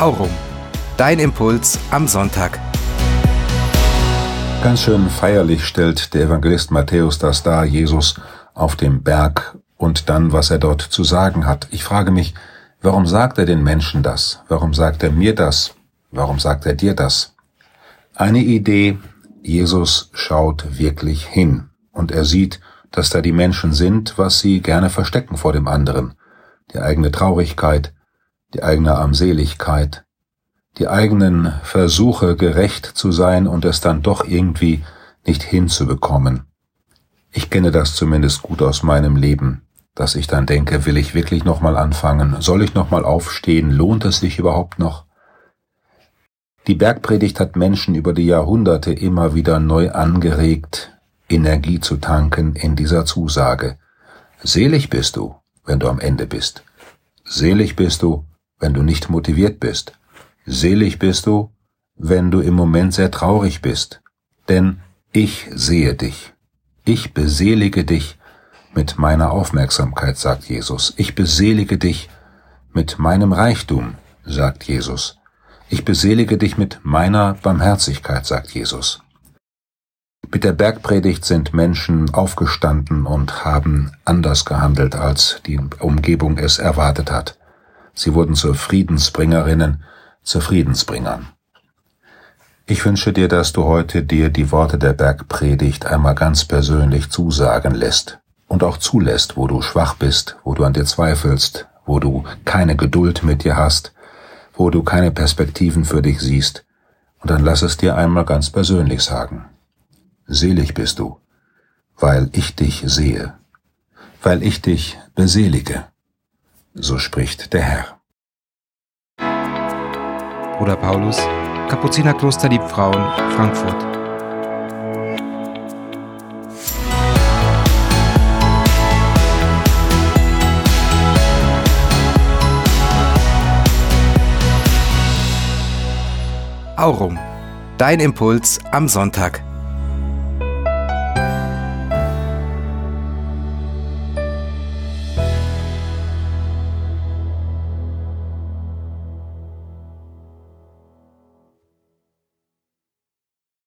Aurum. Dein Impuls am Sonntag. Ganz schön feierlich stellt der Evangelist Matthäus das dar, Jesus auf dem Berg und dann, was er dort zu sagen hat. Ich frage mich, warum sagt er den Menschen das? Warum sagt er mir das? Warum sagt er dir das? Eine Idee, Jesus schaut wirklich hin und er sieht, dass da die Menschen sind, was sie gerne verstecken vor dem anderen. Die eigene Traurigkeit, die eigene Armseligkeit, die eigenen Versuche gerecht zu sein und es dann doch irgendwie nicht hinzubekommen. Ich kenne das zumindest gut aus meinem Leben, dass ich dann denke, will ich wirklich nochmal anfangen? Soll ich nochmal aufstehen? Lohnt es sich überhaupt noch? Die Bergpredigt hat Menschen über die Jahrhunderte immer wieder neu angeregt, Energie zu tanken in dieser Zusage. Selig bist du, wenn du am Ende bist. Selig bist du, wenn du nicht motiviert bist. Selig bist du, wenn du im Moment sehr traurig bist. Denn ich sehe dich. Ich beselige dich mit meiner Aufmerksamkeit, sagt Jesus. Ich beselige dich mit meinem Reichtum, sagt Jesus. Ich beselige dich mit meiner Barmherzigkeit, sagt Jesus. Mit der Bergpredigt sind Menschen aufgestanden und haben anders gehandelt, als die Umgebung es erwartet hat. Sie wurden zu Friedensbringerinnen, zu Friedensbringern. Ich wünsche dir, dass du heute dir die Worte der Bergpredigt einmal ganz persönlich zusagen lässt und auch zulässt, wo du schwach bist, wo du an dir zweifelst, wo du keine Geduld mit dir hast, wo du keine Perspektiven für dich siehst, und dann lass es dir einmal ganz persönlich sagen. Selig bist du, weil ich dich sehe, weil ich dich beselige. So spricht der Herr. Bruder Paulus, Kapuzinerkloster Liebfrauen, Frankfurt. Aurum. Dein Impuls am Sonntag.